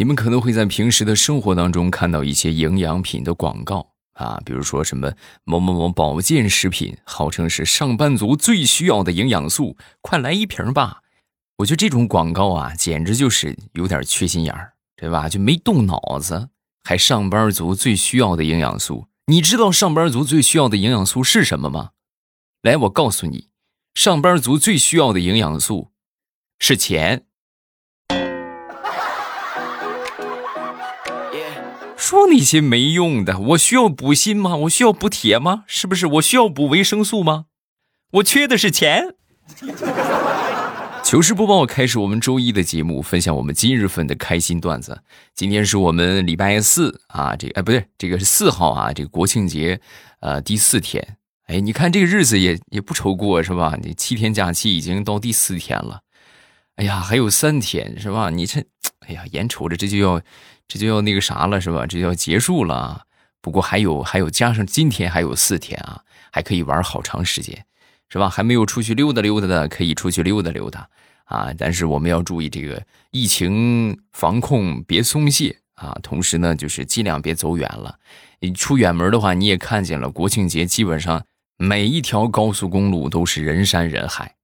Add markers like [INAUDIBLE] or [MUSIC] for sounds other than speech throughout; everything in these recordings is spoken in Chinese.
你们可能会在平时的生活当中看到一些营养品的广告啊，比如说什么某某某保健食品，号称是上班族最需要的营养素，快来一瓶吧。我觉得这种广告啊，简直就是有点缺心眼儿，对吧？就没动脑子，还上班族最需要的营养素。你知道上班族最需要的营养素是什么吗？来，我告诉你，上班族最需要的营养素是钱。说那些没用的，我需要补锌吗？我需要补铁吗？是不是？我需要补维生素吗？我缺的是钱。糗事播报开始，我们周一的节目，分享我们今日份的开心段子。今天是我们礼拜四啊，这哎不对，这个是四号啊，这个国庆节，呃第四天。哎，你看这个日子也也不愁过是吧？你七天假期已经到第四天了，哎呀，还有三天是吧？你这，哎呀，眼瞅着这就要。这就要那个啥了，是吧？这就要结束了。不过还有还有，加上今天还有四天啊，还可以玩好长时间，是吧？还没有出去溜达溜达的，可以出去溜达溜达啊。但是我们要注意这个疫情防控，别松懈啊。同时呢，就是尽量别走远了。你出远门的话，你也看见了，国庆节基本上每一条高速公路都是人山人海。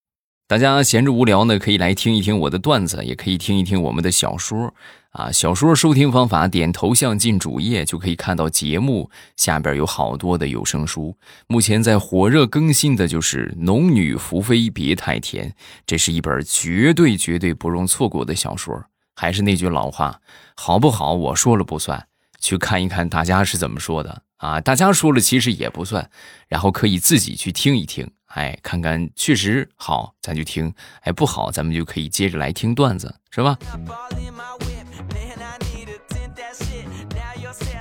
大家闲着无聊呢，可以来听一听我的段子，也可以听一听我们的小说啊。小说收听方法：点头像进主页就可以看到节目下边有好多的有声书。目前在火热更新的就是《农女福妃别太甜》，这是一本绝对绝对不容错过的小说。还是那句老话，好不好？我说了不算，去看一看大家是怎么说的啊。大家说了其实也不算，然后可以自己去听一听。哎，看看确实好，咱就听；哎，不好，咱们就可以接着来听段子，是吧？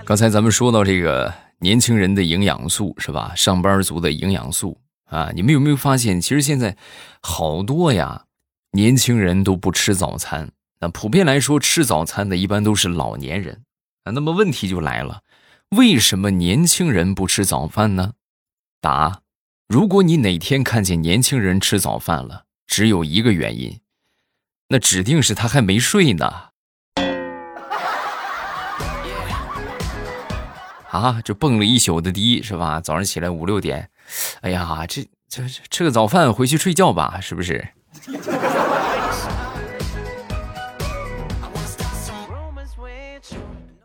刚才咱们说到这个年轻人的营养素，是吧？上班族的营养素啊，你们有没有发现，其实现在好多呀，年轻人都不吃早餐。那普遍来说，吃早餐的一般都是老年人啊。那么问题就来了，为什么年轻人不吃早饭呢？答。如果你哪天看见年轻人吃早饭了，只有一个原因，那指定是他还没睡呢。啊，这蹦了一宿的迪是吧？早上起来五六点，哎呀，这这吃个早饭回去睡觉吧，是不是？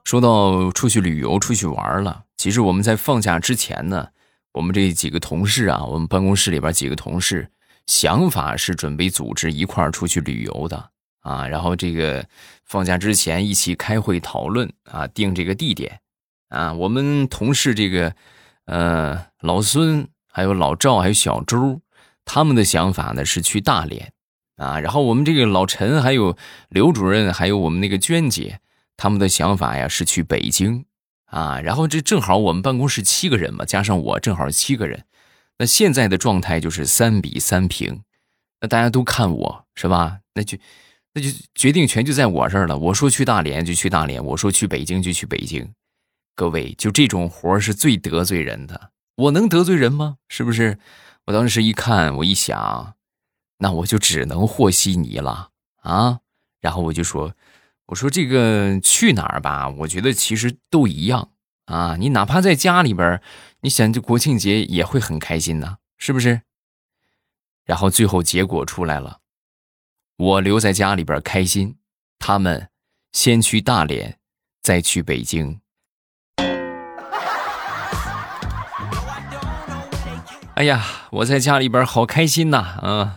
说到出去旅游、出去玩了，其实我们在放假之前呢。我们这几个同事啊，我们办公室里边几个同事，想法是准备组织一块儿出去旅游的啊。然后这个放假之前一起开会讨论啊，定这个地点啊。我们同事这个呃老孙还有老赵还有小周，他们的想法呢是去大连啊。然后我们这个老陈还有刘主任还有我们那个娟姐，他们的想法呀是去北京。啊，然后这正好我们办公室七个人嘛，加上我正好七个人，那现在的状态就是三比三平，那大家都看我是吧？那就那就决定权就在我这儿了。我说去大连就去大连，我说去北京就去北京。各位，就这种活是最得罪人的，我能得罪人吗？是不是？我当时一看，我一想，那我就只能和稀泥了啊。然后我就说。我说这个去哪儿吧？我觉得其实都一样啊。你哪怕在家里边，你想这国庆节也会很开心呢，是不是？然后最后结果出来了，我留在家里边开心，他们先去大连，再去北京。哎呀，我在家里边好开心呐，啊！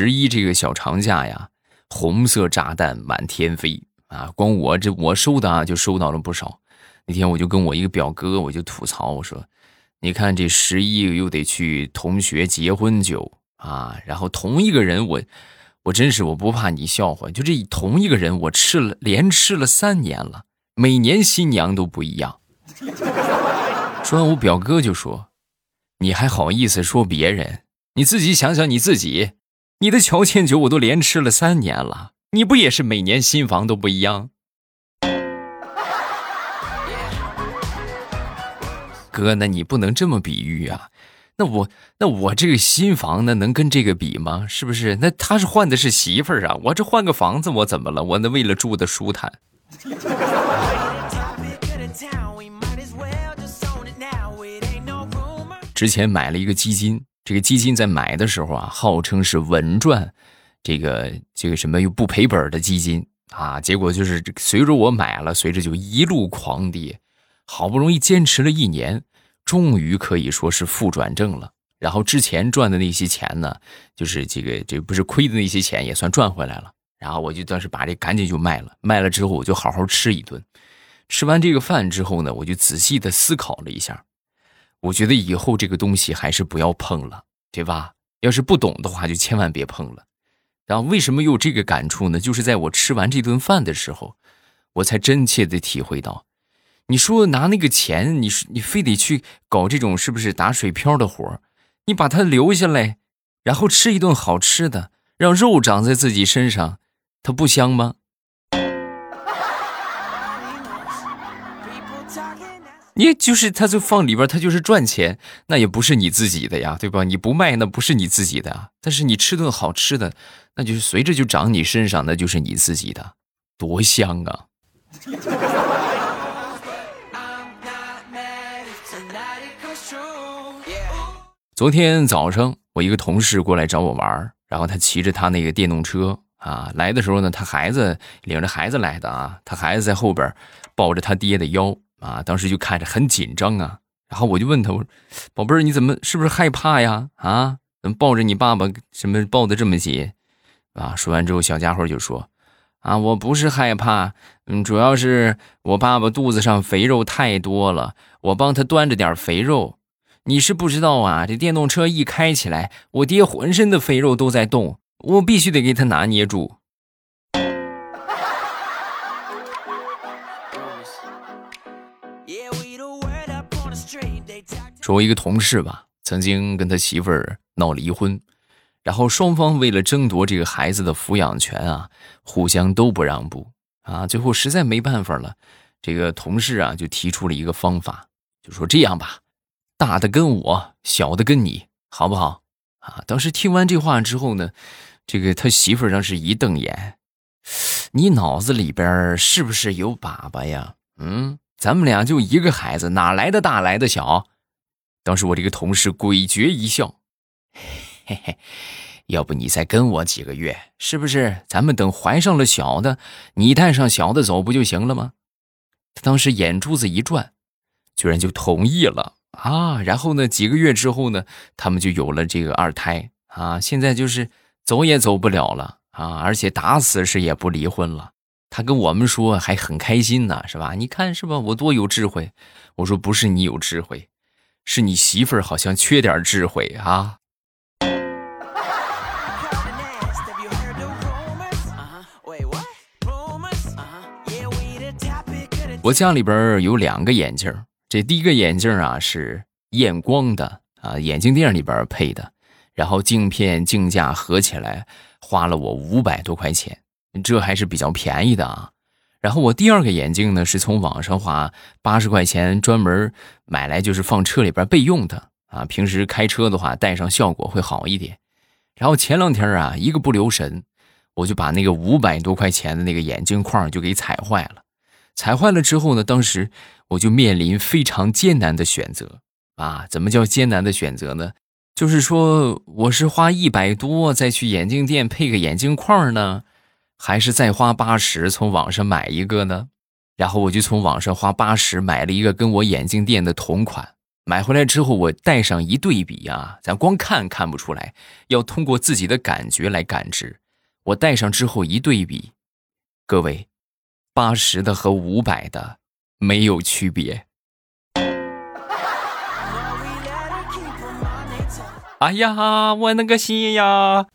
十一这个小长假呀，红色炸弹满天飞啊！光我这我收的啊，就收到了不少。那天我就跟我一个表哥，我就吐槽我说：“你看这十一又得去同学结婚酒啊，然后同一个人我我真是我不怕你笑话，就这同一个人我吃了连吃了三年了，每年新娘都不一样。”说完，我表哥就说：“你还好意思说别人？你自己想想你自己。”你的乔迁酒我都连吃了三年了，你不也是每年新房都不一样？[LAUGHS] 哥，那你不能这么比喻啊！那我那我这个新房那能跟这个比吗？是不是？那他是换的是媳妇儿啊，我这换个房子我怎么了？我那为了住的舒坦。之前买了一个基金，这个基金在买的时候啊，号称是稳赚，这个这个什么又不赔本的基金啊，结果就是随着我买了，随着就一路狂跌，好不容易坚持了一年。终于可以说是负转正了，然后之前赚的那些钱呢，就是这个这不是亏的那些钱也算赚回来了。然后我就当时把这赶紧就卖了，卖了之后我就好好吃一顿。吃完这个饭之后呢，我就仔细的思考了一下，我觉得以后这个东西还是不要碰了，对吧？要是不懂的话，就千万别碰了。然后为什么有这个感触呢？就是在我吃完这顿饭的时候，我才真切的体会到。你说拿那个钱，你你非得去搞这种是不是打水漂的活你把它留下来，然后吃一顿好吃的，让肉长在自己身上，它不香吗？你就是它就放里边，它就是赚钱，那也不是你自己的呀，对吧？你不卖，那不是你自己的。但是你吃顿好吃的，那就是随着就长你身上，那就是你自己的，多香啊！昨天早上，我一个同事过来找我玩然后他骑着他那个电动车啊，来的时候呢，他孩子领着孩子来的啊，他孩子在后边抱着他爹的腰啊，当时就看着很紧张啊。然后我就问他，我说：“宝贝儿，你怎么是不是害怕呀？啊，怎么抱着你爸爸什么抱的这么紧？”啊，说完之后，小家伙就说：“啊，我不是害怕，嗯，主要是我爸爸肚子上肥肉太多了，我帮他端着点肥肉。”你是不知道啊，这电动车一开起来，我爹浑身的肥肉都在动，我必须得给他拿捏住。说，我一个同事吧，曾经跟他媳妇儿闹离婚，然后双方为了争夺这个孩子的抚养权啊，互相都不让步啊，最后实在没办法了，这个同事啊就提出了一个方法，就说这样吧。大的跟我，小的跟你，好不好？啊！当时听完这话之后呢，这个他媳妇儿当时一瞪眼：“你脑子里边是不是有粑粑呀？嗯，咱们俩就一个孩子，哪来的大来的小？”当时我这个同事诡谲一笑：“嘿嘿，要不你再跟我几个月，是不是？咱们等怀上了小的，你带上小的走不就行了吗？”他当时眼珠子一转，居然就同意了。啊，然后呢？几个月之后呢？他们就有了这个二胎啊！现在就是走也走不了了啊！而且打死是也不离婚了。他跟我们说还很开心呢，是吧？你看是吧？我多有智慧！我说不是你有智慧，是你媳妇儿好像缺点智慧啊！我家里边有两个眼镜。这第一个眼镜啊是验光的啊，眼镜店里边配的，然后镜片镜架合起来花了我五百多块钱，这还是比较便宜的啊。然后我第二个眼镜呢是从网上花八十块钱专门买来，就是放车里边备用的啊，平时开车的话戴上效果会好一点。然后前两天啊一个不留神，我就把那个五百多块钱的那个眼镜框就给踩坏了。踩坏了之后呢，当时我就面临非常艰难的选择啊！怎么叫艰难的选择呢？就是说，我是花一百多再去眼镜店配个眼镜框呢，还是再花八十从网上买一个呢？然后我就从网上花八十买了一个跟我眼镜店的同款，买回来之后我戴上一对比啊，咱光看看不出来，要通过自己的感觉来感知。我戴上之后一对比，各位。八十的和五百的没有区别。哎呀，我那个心呀！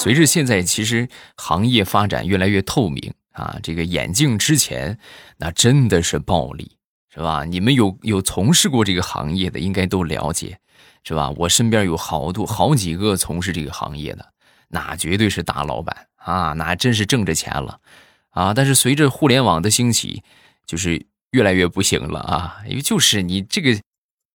随着现在其实行业发展越来越透明啊，这个眼镜之前那真的是暴利，是吧？你们有有从事过这个行业的，应该都了解，是吧？我身边有好多好几个从事这个行业的，那绝对是大老板。啊，那真是挣着钱了，啊！但是随着互联网的兴起，就是越来越不行了啊！因为就是你这个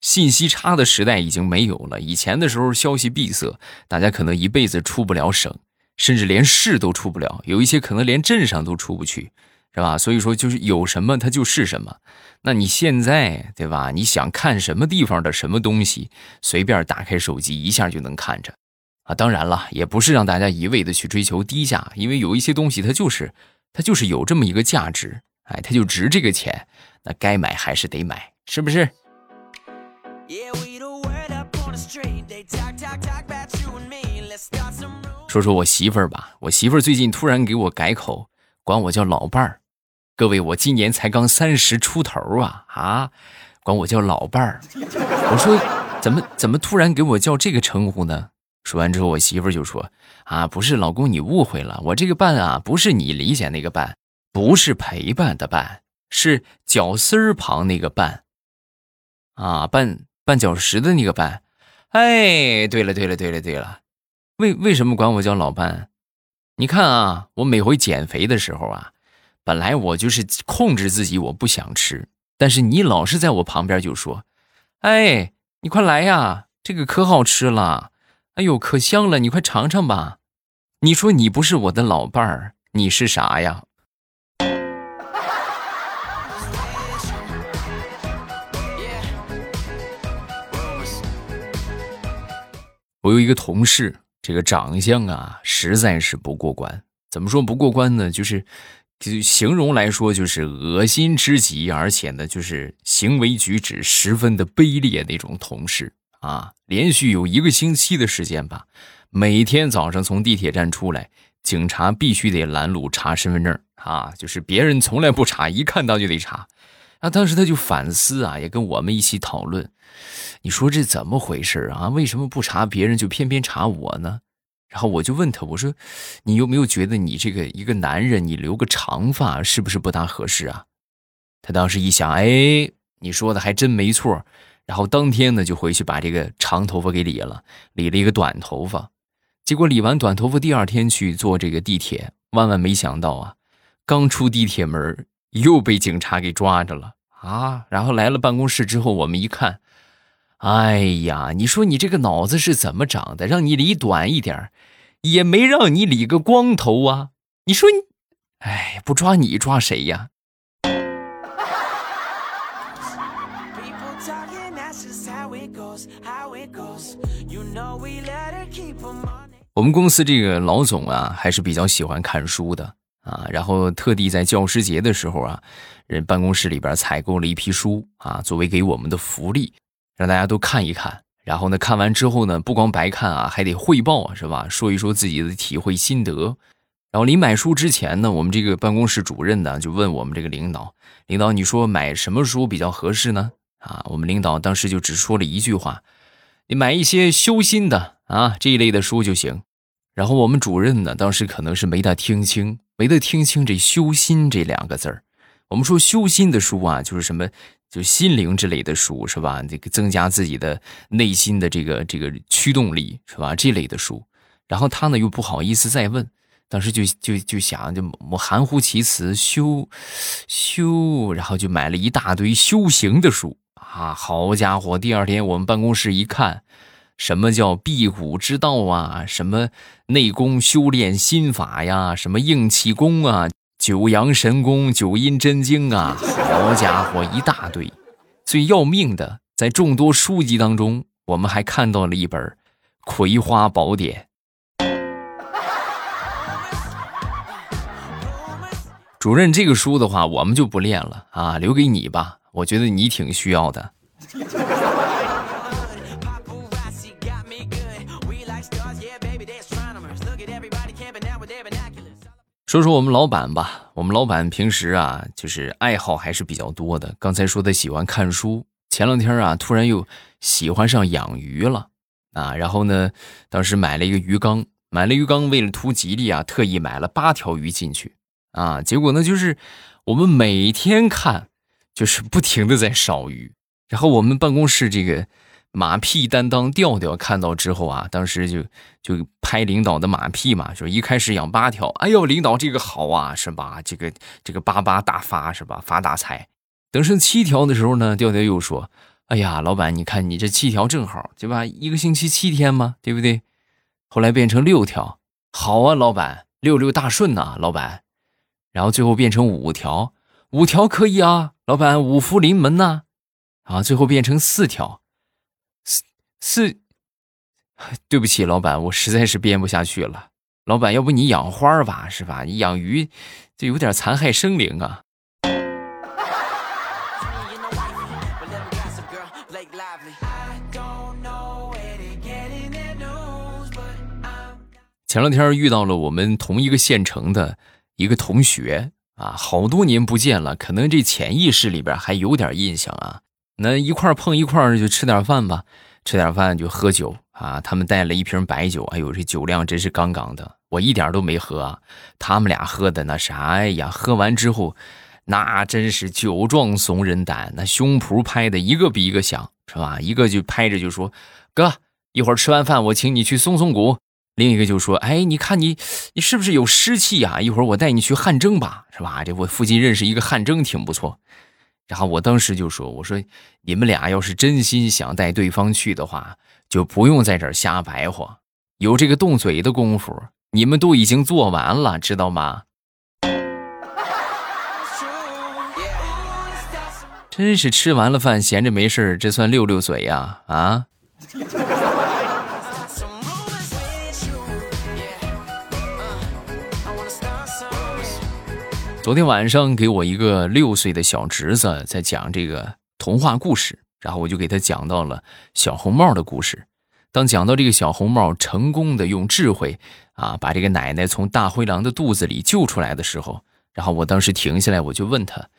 信息差的时代已经没有了。以前的时候消息闭塞，大家可能一辈子出不了省，甚至连市都出不了，有一些可能连镇上都出不去，是吧？所以说就是有什么它就是什么。那你现在对吧？你想看什么地方的什么东西，随便打开手机一下就能看着。啊，当然了，也不是让大家一味的去追求低价，因为有一些东西它就是，它就是有这么一个价值，哎，它就值这个钱，那该买还是得买，是不是？说说我媳妇儿吧，我媳妇儿最近突然给我改口，管我叫老伴儿。各位，我今年才刚三十出头啊啊，管我叫老伴儿。我说怎么怎么突然给我叫这个称呼呢？说完之后，我媳妇儿就说：“啊，不是，老公你误会了，我这个伴啊，不是你理解那个伴，不是陪伴的伴，是绞丝儿旁那个伴，啊，伴绊脚石的那个绊。哎，对了，对了，对了，对了，为为什么管我叫老伴？你看啊，我每回减肥的时候啊，本来我就是控制自己，我不想吃，但是你老是在我旁边就说，哎，你快来呀，这个可好吃了。”哎呦，可香了！你快尝尝吧。你说你不是我的老伴儿，你是啥呀？我有一个同事，这个长相啊，实在是不过关。怎么说不过关呢？就是，就形容来说，就是恶心之极，而且呢，就是行为举止十分的卑劣那种同事。啊，连续有一个星期的时间吧，每天早上从地铁站出来，警察必须得拦路查身份证啊，就是别人从来不查，一看到就得查。啊，当时他就反思啊，也跟我们一起讨论，你说这怎么回事啊？为什么不查别人，就偏偏查我呢？然后我就问他，我说，你有没有觉得你这个一个男人，你留个长发是不是不大合适啊？他当时一想，哎，你说的还真没错。然后当天呢，就回去把这个长头发给理了，理了一个短头发。结果理完短头发，第二天去坐这个地铁，万万没想到啊，刚出地铁门又被警察给抓着了啊！然后来了办公室之后，我们一看，哎呀，你说你这个脑子是怎么长的？让你理短一点，也没让你理个光头啊！你说你，哎，不抓你抓谁呀？我们公司这个老总啊，还是比较喜欢看书的啊。然后特地在教师节的时候啊，人办公室里边采购了一批书啊，作为给我们的福利，让大家都看一看。然后呢，看完之后呢，不光白看啊，还得汇报啊，是吧？说一说自己的体会心得。然后临买书之前呢，我们这个办公室主任呢，就问我们这个领导：“领导，你说买什么书比较合适呢？”啊，我们领导当时就只说了一句话。你买一些修心的啊这一类的书就行，然后我们主任呢，当时可能是没大听清，没得听清这“修心”这两个字儿。我们说修心的书啊，就是什么，就心灵之类的书，是吧？这个增加自己的内心的这个这个驱动力，是吧？这类的书。然后他呢又不好意思再问，当时就就就想就我含糊其辞，修修，然后就买了一大堆修行的书。啊，好家伙！第二天我们办公室一看，什么叫辟谷之道啊？什么内功修炼心法呀？什么硬气功啊？九阳神功、九阴真经啊？好家伙，一大堆！最要命的，在众多书籍当中，我们还看到了一本《葵花宝典》。主任，这个书的话，我们就不练了啊，留给你吧。我觉得你挺需要的。说说我们老板吧，我们老板平时啊，就是爱好还是比较多的。刚才说他喜欢看书，前两天啊，突然又喜欢上养鱼了啊。然后呢，当时买了一个鱼缸，买了鱼缸，为了图吉利啊，特意买了八条鱼进去啊。结果呢，就是我们每天看。就是不停的在烧鱼，然后我们办公室这个马屁担当调调看到之后啊，当时就就拍领导的马屁嘛，说一开始养八条，哎呦，领导这个好啊，是吧？这个这个八八大发是吧？发大财。等剩七条的时候呢，调调又说，哎呀，老板，你看你这七条正好，对吧？一个星期七天嘛，对不对？后来变成六条，好啊，老板，六六大顺呐，老板。然后最后变成五条，五条可以啊，老板，五福临门呐。啊，最后变成四条，是。对不起，老板，我实在是编不下去了。老板，要不你养花吧，是吧？你养鱼，这有点残害生灵啊。前两天遇到了我们同一个县城的一个同学啊，好多年不见了，可能这潜意识里边还有点印象啊。那一块碰一块就吃点饭吧，吃点饭就喝酒啊。他们带了一瓶白酒，哎呦，这酒量真是杠杠的，我一点都没喝啊。他们俩喝的那啥，哎呀，喝完之后，那真是酒壮怂人胆，那胸脯拍的一个比一个响，是吧？一个就拍着就说：“哥，一会儿吃完饭我请你去松松骨。”另一个就说：“哎，你看你，你是不是有湿气呀？一会儿我带你去汗蒸吧，是吧？这我附近认识一个汗蒸，挺不错。”然后我当时就说：“我说你们俩要是真心想带对方去的话，就不用在这儿瞎白活，有这个动嘴的功夫，你们都已经做完了，知道吗？”真是吃完了饭闲着没事这算溜溜嘴呀？啊？昨天晚上给我一个六岁的小侄子在讲这个童话故事，然后我就给他讲到了小红帽的故事。当讲到这个小红帽成功的用智慧啊把这个奶奶从大灰狼的肚子里救出来的时候，然后我当时停下来，我就问他，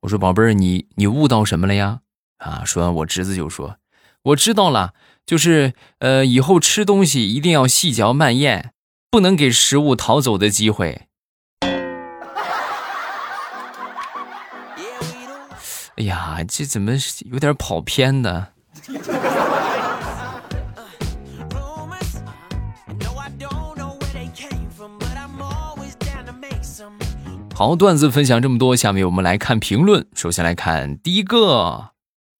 我说：“宝贝儿，你你悟到什么了呀？”啊，说完 [LAUGHS] 我侄子就说：“我知道了，就是呃以后吃东西一定要细嚼慢咽，不能给食物逃走的机会。”哎呀，这怎么有点跑偏呢？好，段子分享这么多，下面我们来看评论。首先来看第一个，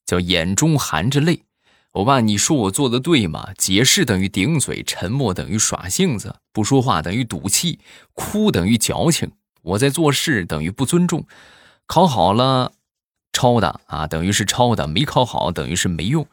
叫眼中含着泪。欧巴，你说我做的对吗？解释等于顶嘴，沉默等于耍性子，不说话等于赌气，哭等于矫情，我在做事等于不尊重，考好了。抄的啊，等于是抄的；没考好，等于是没用。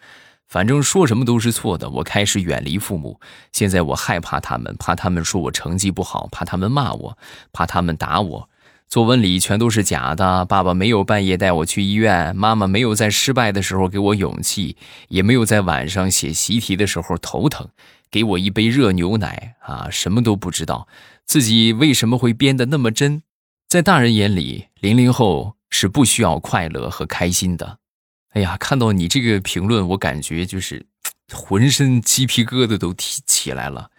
反正说什么都是错的。我开始远离父母，现在我害怕他们，怕他们说我成绩不好，怕他们骂我，怕他们打我。作文里全都是假的。爸爸没有半夜带我去医院，妈妈没有在失败的时候给我勇气，也没有在晚上写习题的时候头疼，给我一杯热牛奶啊，什么都不知道。自己为什么会编得那么真？在大人眼里，零零后。是不需要快乐和开心的。哎呀，看到你这个评论，我感觉就是 [TSK] 浑身鸡皮疙瘩都提起来了。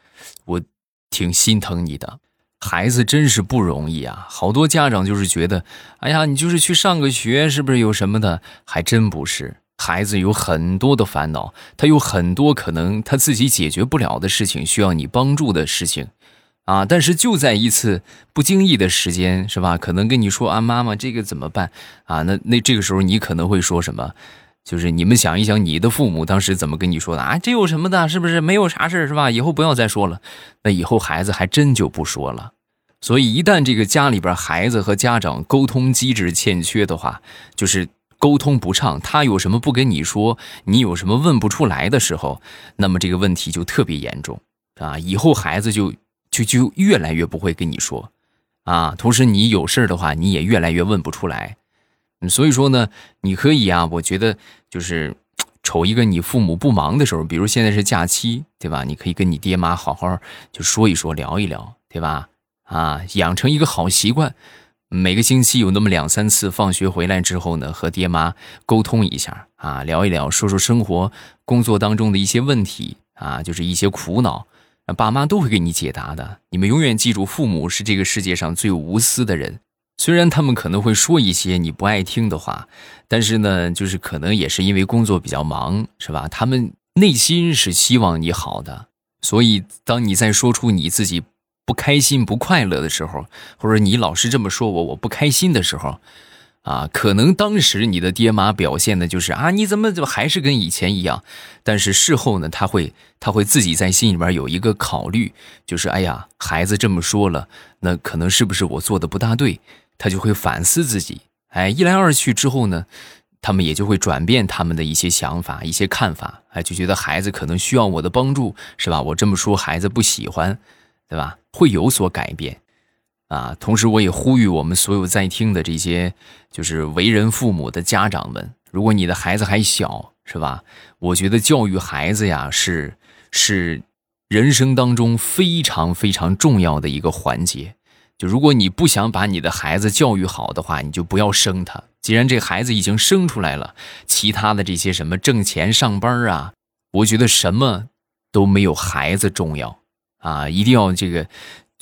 我挺心疼你的，孩子真是不容易啊。好多家长就是觉得，哎呀，你就是去上个学，是不是有什么的？还真不是，孩子有很多的烦恼，他有很多可能他自己解决不了的事情，需要你帮助的事情。啊！但是就在一次不经意的时间，是吧？可能跟你说啊，妈妈，这个怎么办？啊，那那这个时候你可能会说什么？就是你们想一想，你的父母当时怎么跟你说的啊？这有什么的？是不是没有啥事是吧？以后不要再说了。那以后孩子还真就不说了。所以一旦这个家里边孩子和家长沟通机制欠缺的话，就是沟通不畅，他有什么不跟你说，你有什么问不出来的时候，那么这个问题就特别严重啊！以后孩子就。就就越来越不会跟你说，啊，同时你有事的话，你也越来越问不出来，所以说呢，你可以啊，我觉得就是瞅一个你父母不忙的时候，比如现在是假期，对吧？你可以跟你爹妈好好就说一说，聊一聊，对吧？啊，养成一个好习惯，每个星期有那么两三次，放学回来之后呢，和爹妈沟通一下啊，聊一聊，说说生活、工作当中的一些问题啊，就是一些苦恼。爸妈都会给你解答的。你们永远记住，父母是这个世界上最无私的人。虽然他们可能会说一些你不爱听的话，但是呢，就是可能也是因为工作比较忙，是吧？他们内心是希望你好的。所以，当你在说出你自己不开心、不快乐的时候，或者你老是这么说我，我不开心的时候，啊，可能当时你的爹妈表现的就是啊，你怎么怎么还是跟以前一样？但是事后呢，他会他会自己在心里边有一个考虑，就是哎呀，孩子这么说了，那可能是不是我做的不大对？他就会反思自己。哎，一来二去之后呢，他们也就会转变他们的一些想法、一些看法。哎，就觉得孩子可能需要我的帮助，是吧？我这么说，孩子不喜欢，对吧？会有所改变。啊，同时我也呼吁我们所有在听的这些，就是为人父母的家长们，如果你的孩子还小，是吧？我觉得教育孩子呀，是是人生当中非常非常重要的一个环节。就如果你不想把你的孩子教育好的话，你就不要生他。既然这孩子已经生出来了，其他的这些什么挣钱上班啊，我觉得什么都没有孩子重要啊！一定要这个。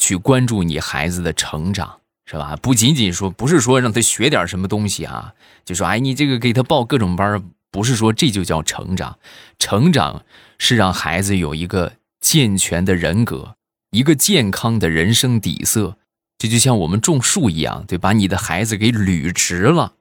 去关注你孩子的成长，是吧？不仅仅说，不是说让他学点什么东西啊，就说哎，你这个给他报各种班，不是说这就叫成长。成长是让孩子有一个健全的人格，一个健康的人生底色。这就像我们种树一样，对，把你的孩子给捋直了，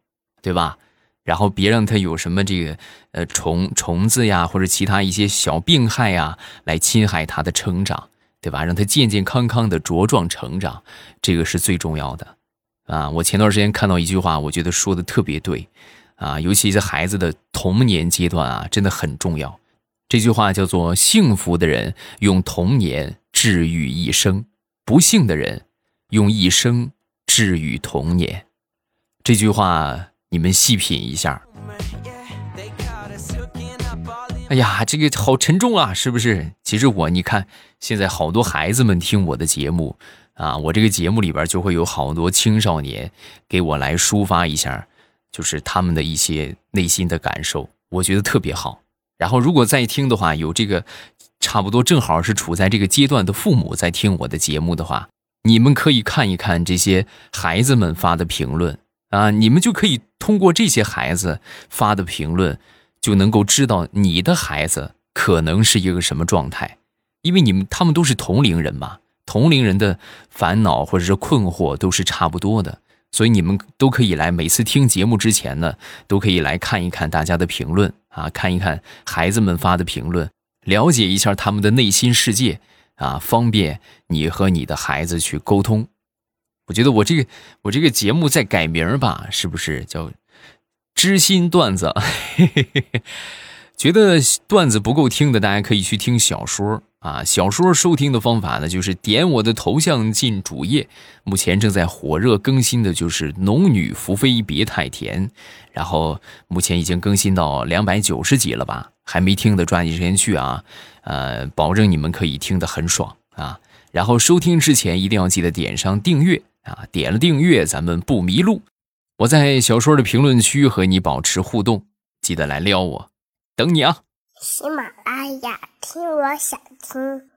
对吧？然后别让他有什么这个呃虫虫子呀，或者其他一些小病害呀，来侵害他的成长。对吧？让他健健康康的茁壮成长，这个是最重要的，啊！我前段时间看到一句话，我觉得说的特别对，啊，尤其在孩子的童年阶段啊，真的很重要。这句话叫做“幸福的人用童年治愈一生，不幸的人用一生治愈童年”。这句话你们细品一下。哎呀，这个好沉重啊，是不是？其实我你看，现在好多孩子们听我的节目啊，我这个节目里边就会有好多青少年给我来抒发一下，就是他们的一些内心的感受，我觉得特别好。然后如果再听的话，有这个差不多正好是处在这个阶段的父母在听我的节目的话，你们可以看一看这些孩子们发的评论啊，你们就可以通过这些孩子发的评论。就能够知道你的孩子可能是一个什么状态，因为你们他们都是同龄人嘛，同龄人的烦恼或者是困惑都是差不多的，所以你们都可以来每次听节目之前呢，都可以来看一看大家的评论啊，看一看孩子们发的评论，了解一下他们的内心世界啊，方便你和你的孩子去沟通。我觉得我这个我这个节目再改名吧，是不是叫？知心段子，[LAUGHS] 觉得段子不够听的，大家可以去听小说啊。小说收听的方法呢，就是点我的头像进主页。目前正在火热更新的就是《农女福妃别太甜》，然后目前已经更新到两百九十集了吧？还没听的抓紧时间去啊！呃，保证你们可以听得很爽啊。然后收听之前一定要记得点上订阅啊，点了订阅咱们不迷路。我在小说的评论区和你保持互动，记得来撩我，等你啊！喜马拉雅听，我想听。